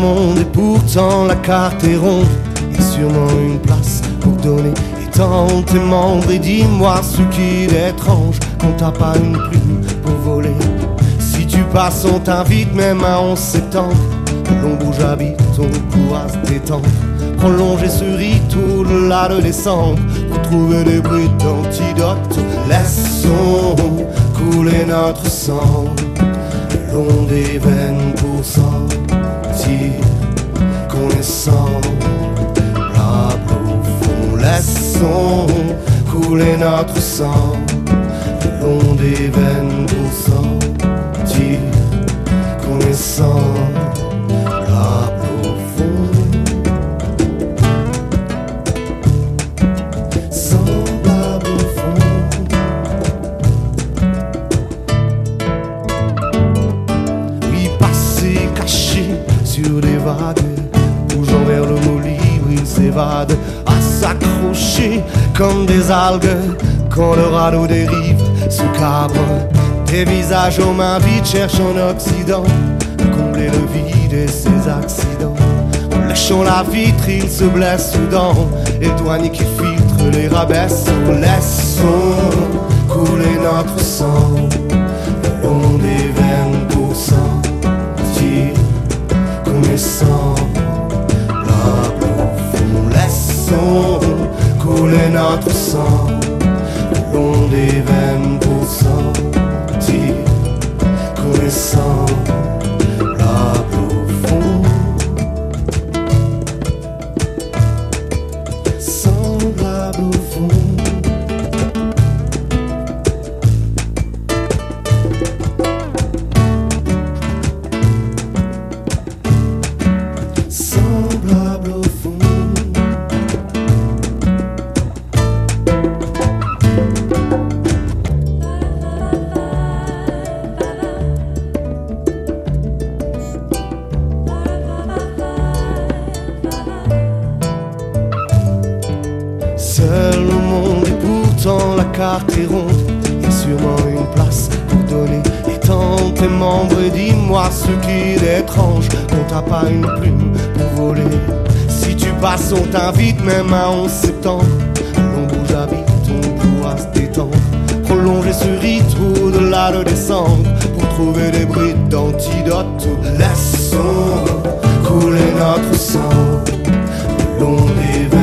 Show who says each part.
Speaker 1: Et pourtant la carte est ronde. Et sûrement une place pour donner. Étends tes membres et dis-moi ce qu'il est étrange qu'on t'a pas une plume pour voler. Si tu passes, on t'invite même à 11 septembre. L'on bouge habite, on pourra se détendre. Prolonger ce rite au-delà de décembre pour trouver des bruits d'antidote. Laissons couler notre sang le long des veines Couler notre sang le long des veines pour sentir qu'on est sans au fond. Semblable au fond. Oui, passé caché sur des vagues, bougeant vers le mot libre, il s'évade s'accrocher comme des algues quand le radeau dérive se cabre. Des visages aux mains vides cherchent en Occident combler le vide et ses accidents. En lâchant la vitre, il se blesse soudain, et douanier qui filtre les rabaisse. Laissons couler notre sang Couler notre sang le long des veines pour est sans au fond. Semblable au fond. La carte est ronde. Y a sûrement une place pour donner. Étends tes membres dis-moi ce qu'il est étrange qu'on t'a pas une plume pour voler. Si tu passes, on t'invite même à 11 septembre. L'on bouge habite, on pourra se détendre. Prolonger ce rite au-delà de décembre pour trouver des brides d'antidote. Laissons couler notre sang le long des